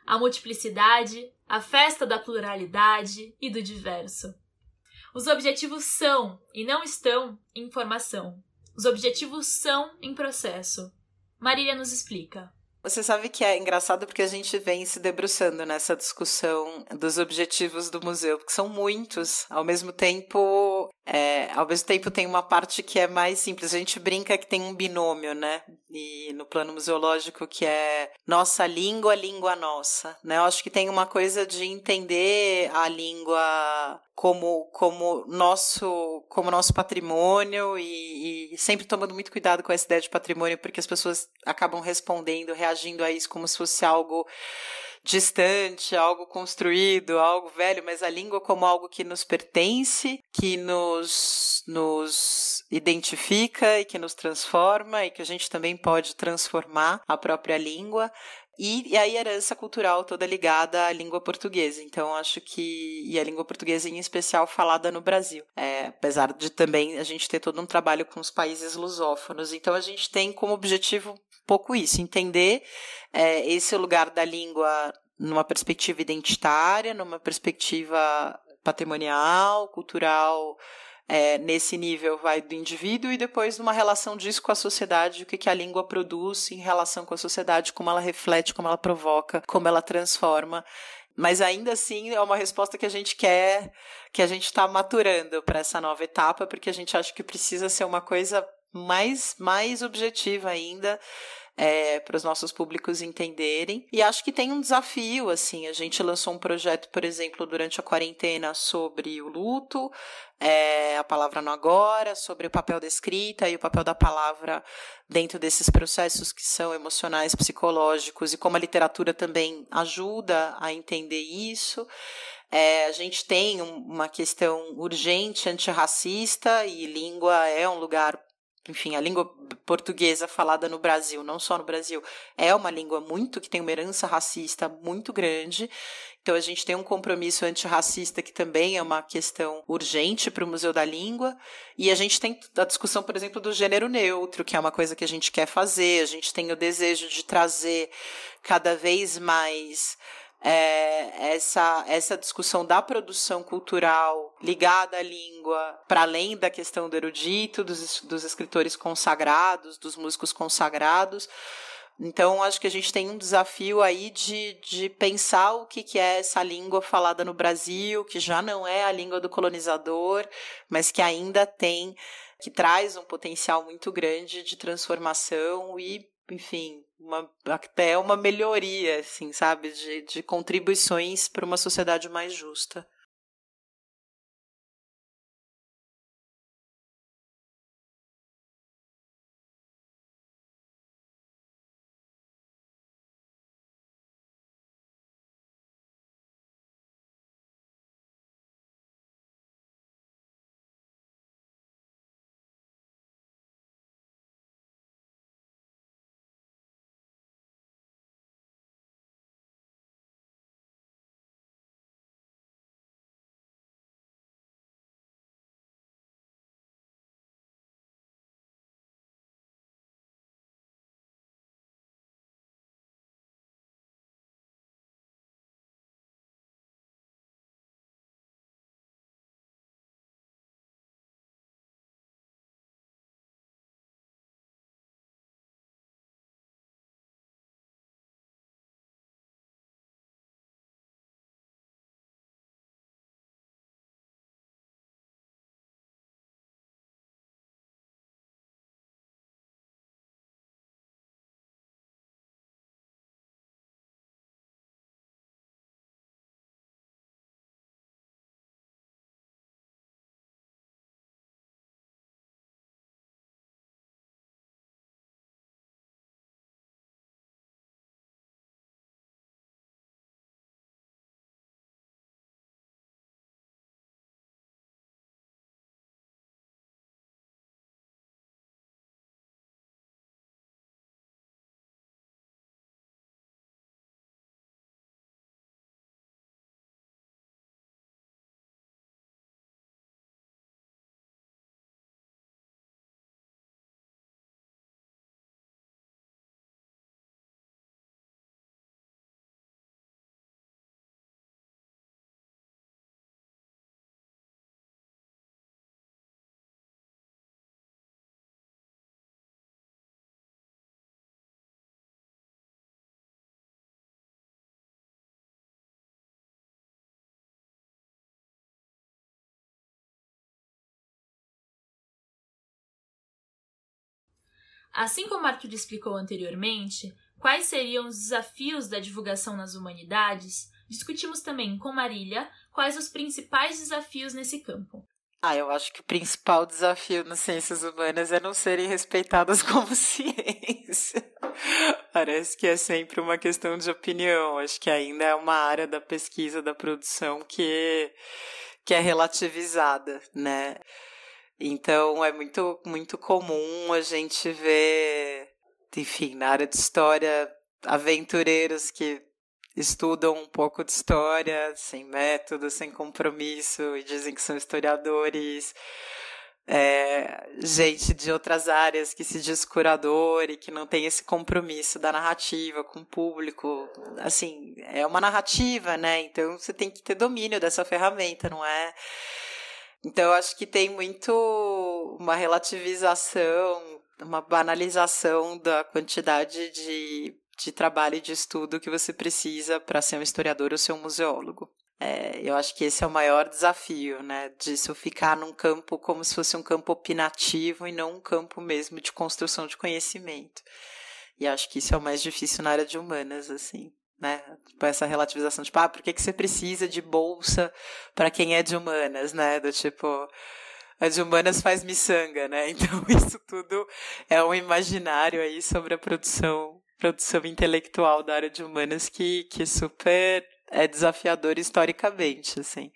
A multiplicidade, a festa da pluralidade e do diverso. Os objetivos são e não estão em formação. Os objetivos são em processo. Marília nos explica. Você sabe que é engraçado porque a gente vem se debruçando nessa discussão dos objetivos do museu, porque são muitos. Ao mesmo tempo, é, ao mesmo tempo tem uma parte que é mais simples. A gente brinca que tem um binômio, né? E no plano museológico que é nossa língua, língua nossa, né? Eu acho que tem uma coisa de entender a língua como como nosso como nosso patrimônio e, e, sempre tomando muito cuidado com essa ideia de patrimônio porque as pessoas acabam respondendo reagindo a isso como se fosse algo distante, algo construído, algo velho, mas a língua como algo que nos pertence, que nos, nos identifica e que nos transforma e que a gente também pode transformar a própria língua. E, e a herança cultural toda ligada à língua portuguesa. Então, acho que. E a língua portuguesa, em especial, falada no Brasil. É, apesar de também a gente ter todo um trabalho com os países lusófonos. Então, a gente tem como objetivo pouco isso, entender é, esse lugar da língua numa perspectiva identitária, numa perspectiva patrimonial, cultural, é, nesse nível vai do indivíduo e depois numa relação disso com a sociedade, o que, que a língua produz em relação com a sociedade, como ela reflete, como ela provoca, como ela transforma. Mas ainda assim é uma resposta que a gente quer, que a gente está maturando para essa nova etapa, porque a gente acha que precisa ser uma coisa mais, mais objetiva ainda é, para os nossos públicos entenderem. E acho que tem um desafio, assim. A gente lançou um projeto, por exemplo, durante a quarentena sobre o luto, é, a palavra no agora, sobre o papel da escrita e o papel da palavra dentro desses processos que são emocionais, psicológicos e como a literatura também ajuda a entender isso. É, a gente tem um, uma questão urgente antirracista e língua é um lugar enfim, a língua portuguesa falada no Brasil, não só no Brasil, é uma língua muito que tem uma herança racista muito grande. Então a gente tem um compromisso antirracista que também é uma questão urgente para o Museu da Língua. E a gente tem a discussão, por exemplo, do gênero neutro, que é uma coisa que a gente quer fazer. A gente tem o desejo de trazer cada vez mais é, essa, essa discussão da produção cultural ligada à língua, para além da questão do erudito, dos, dos escritores consagrados, dos músicos consagrados. Então, acho que a gente tem um desafio aí de, de pensar o que, que é essa língua falada no Brasil, que já não é a língua do colonizador, mas que ainda tem, que traz um potencial muito grande de transformação e, enfim, uma, até uma melhoria, assim, sabe, de, de contribuições para uma sociedade mais justa. Assim como Arthur explicou anteriormente, quais seriam os desafios da divulgação nas humanidades, discutimos também com Marília quais os principais desafios nesse campo. Ah, eu acho que o principal desafio nas ciências humanas é não serem respeitadas como ciência. Parece que é sempre uma questão de opinião. Acho que ainda é uma área da pesquisa, da produção que, que é relativizada, né? Então é muito, muito comum a gente ver, enfim, na área de história, aventureiros que estudam um pouco de história, sem método, sem compromisso, e dizem que são historiadores. É, gente de outras áreas que se diz curador e que não tem esse compromisso da narrativa com o público. Assim, é uma narrativa, né? Então você tem que ter domínio dessa ferramenta, não é? Então, eu acho que tem muito uma relativização, uma banalização da quantidade de, de trabalho e de estudo que você precisa para ser um historiador ou ser um museólogo. É, eu acho que esse é o maior desafio, né? Disso ficar num campo como se fosse um campo opinativo e não um campo mesmo de construção de conhecimento. E acho que isso é o mais difícil na área de humanas, assim né? Tipo, essa relativização, tipo, ah, por que, que você precisa de bolsa para quem é de humanas, né? Do tipo, a de humanas faz miçanga, né? Então isso tudo é um imaginário aí sobre a produção, produção intelectual da área de humanas que, que super é desafiador historicamente, assim.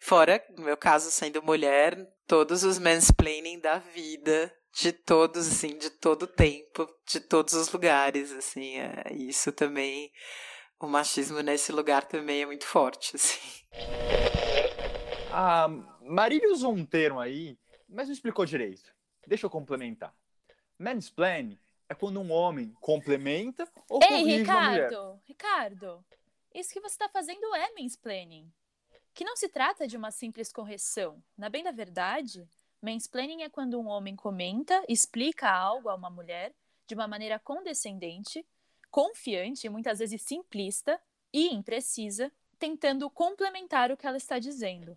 Fora, no meu caso, sendo mulher, todos os mansplaining da vida de todos, assim, de todo tempo, de todos os lugares, assim, é, isso também o machismo nesse lugar também é muito forte, assim. A Marília usou um termo aí, mas não explicou direito. Deixa eu complementar. Mansplaining é quando um homem complementa ou Ei, corrige Ricardo, uma mulher. Ricardo, isso que você está fazendo é mansplaining. Que não se trata de uma simples correção. Na bem da verdade, mansplaining é quando um homem comenta, explica algo a uma mulher de uma maneira condescendente confiante, muitas vezes simplista e imprecisa, tentando complementar o que ela está dizendo.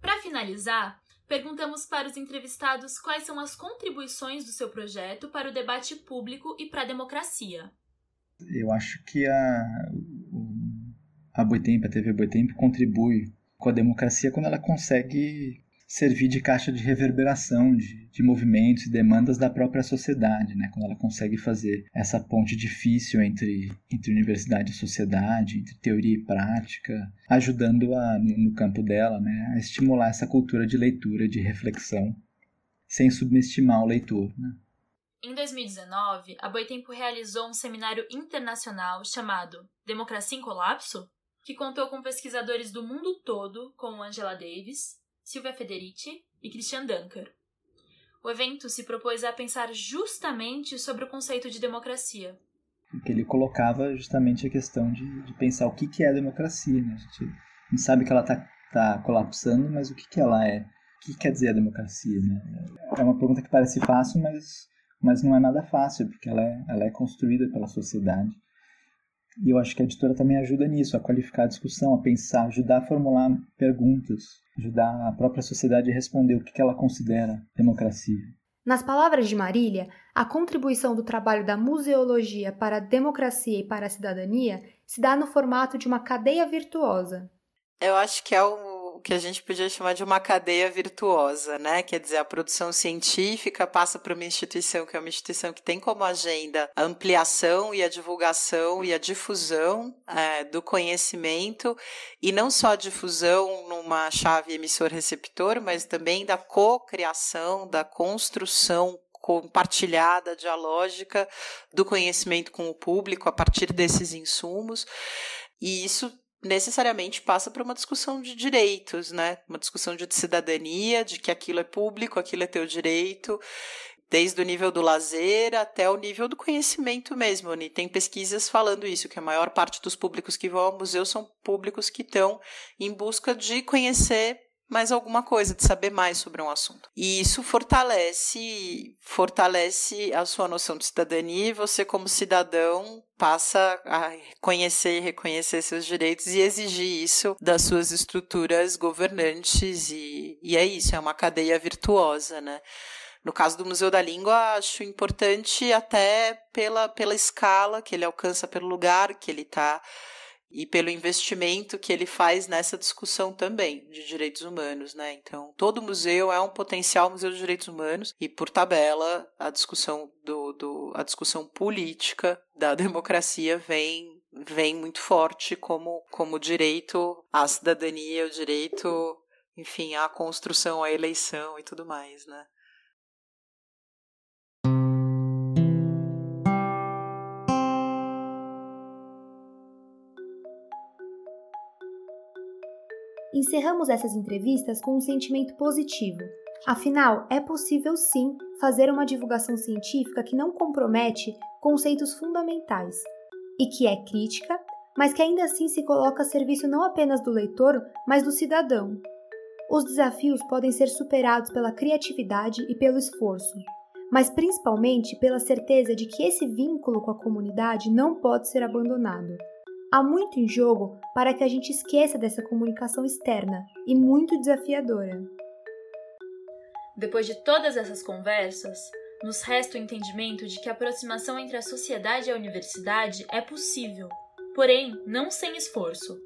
Para finalizar, perguntamos para os entrevistados quais são as contribuições do seu projeto para o debate público e para a democracia. Eu acho que a, a Boitempo, a TV Boitempo, contribui com a democracia quando ela consegue servir de caixa de reverberação de, de movimentos e demandas da própria sociedade, né? quando ela consegue fazer essa ponte difícil entre, entre universidade e sociedade, entre teoria e prática, ajudando a, no campo dela né? a estimular essa cultura de leitura, de reflexão, sem subestimar o leitor. Né? Em 2019, a Boitempo realizou um seminário internacional chamado Democracia em Colapso, que contou com pesquisadores do mundo todo, como Angela Davis, Silvia Federici e Christian Dunker. O evento se propôs a pensar justamente sobre o conceito de democracia. Que ele colocava justamente a questão de, de pensar o que, que é democracia. Né? A, gente, a gente sabe que ela está tá colapsando, mas o que, que ela é? O que quer dizer a democracia? Né? É uma pergunta que parece fácil, mas, mas não é nada fácil, porque ela é, ela é construída pela sociedade. E eu acho que a editora também ajuda nisso, a qualificar a discussão, a pensar, ajudar a formular perguntas, ajudar a própria sociedade a responder o que ela considera democracia. Nas palavras de Marília, a contribuição do trabalho da museologia para a democracia e para a cidadania se dá no formato de uma cadeia virtuosa. Eu acho que é o o que a gente podia chamar de uma cadeia virtuosa, né? Quer dizer, a produção científica passa por uma instituição que é uma instituição que tem como agenda a ampliação e a divulgação e a difusão é, do conhecimento, e não só a difusão numa chave emissor-receptor, mas também da cocriação, da construção compartilhada, dialógica do conhecimento com o público a partir desses insumos. E isso necessariamente passa por uma discussão de direitos, né? Uma discussão de cidadania, de que aquilo é público, aquilo é teu direito, desde o nível do lazer até o nível do conhecimento mesmo. E tem pesquisas falando isso, que a maior parte dos públicos que vão ao museu são públicos que estão em busca de conhecer mais alguma coisa, de saber mais sobre um assunto. E isso fortalece, fortalece a sua noção de cidadania e você como cidadão passa a conhecer e reconhecer seus direitos e exigir isso das suas estruturas governantes e, e é isso, é uma cadeia virtuosa, né? No caso do Museu da Língua, acho importante até pela, pela escala que ele alcança, pelo lugar que ele está e pelo investimento que ele faz nessa discussão também de direitos humanos, né? Então, todo museu é um potencial museu de direitos humanos e, por tabela, a discussão do, do a discussão política da democracia vem vem muito forte como como direito à cidadania, o direito, enfim, à construção, à eleição e tudo mais, né? Encerramos essas entrevistas com um sentimento positivo. Afinal, é possível sim fazer uma divulgação científica que não compromete conceitos fundamentais e que é crítica, mas que ainda assim se coloca a serviço não apenas do leitor, mas do cidadão. Os desafios podem ser superados pela criatividade e pelo esforço, mas principalmente pela certeza de que esse vínculo com a comunidade não pode ser abandonado. Há muito em jogo para que a gente esqueça dessa comunicação externa e muito desafiadora. Depois de todas essas conversas, nos resta o entendimento de que a aproximação entre a sociedade e a universidade é possível, porém não sem esforço.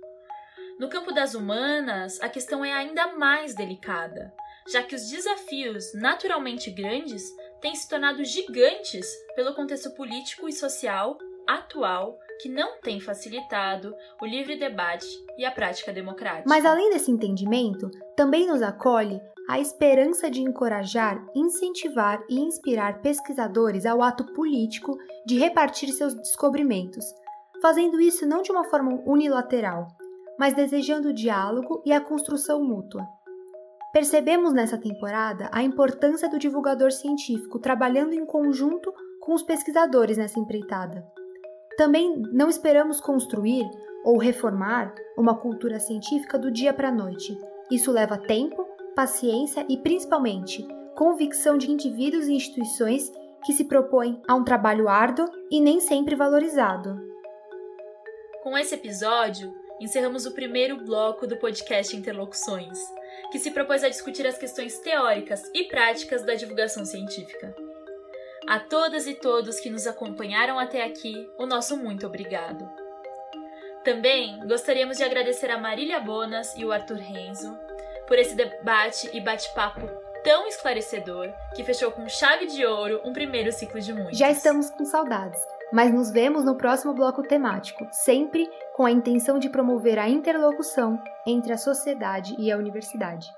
No campo das humanas, a questão é ainda mais delicada, já que os desafios naturalmente grandes têm se tornado gigantes pelo contexto político e social atual que não tem facilitado o livre debate e a prática democrática. Mas além desse entendimento, também nos acolhe a esperança de encorajar, incentivar e inspirar pesquisadores ao ato político de repartir seus descobrimentos, fazendo isso não de uma forma unilateral, mas desejando o diálogo e a construção mútua. Percebemos nessa temporada a importância do divulgador científico trabalhando em conjunto com os pesquisadores nessa empreitada. Também não esperamos construir ou reformar uma cultura científica do dia para a noite. Isso leva tempo, paciência e, principalmente, convicção de indivíduos e instituições que se propõem a um trabalho árduo e nem sempre valorizado. Com esse episódio, encerramos o primeiro bloco do podcast Interlocuções, que se propôs a discutir as questões teóricas e práticas da divulgação científica. A todas e todos que nos acompanharam até aqui, o nosso muito obrigado. Também gostaríamos de agradecer a Marília Bonas e o Arthur Renzo por esse debate e bate-papo tão esclarecedor que fechou com chave de ouro um primeiro ciclo de muitos. Já estamos com saudades, mas nos vemos no próximo bloco temático, sempre com a intenção de promover a interlocução entre a sociedade e a universidade.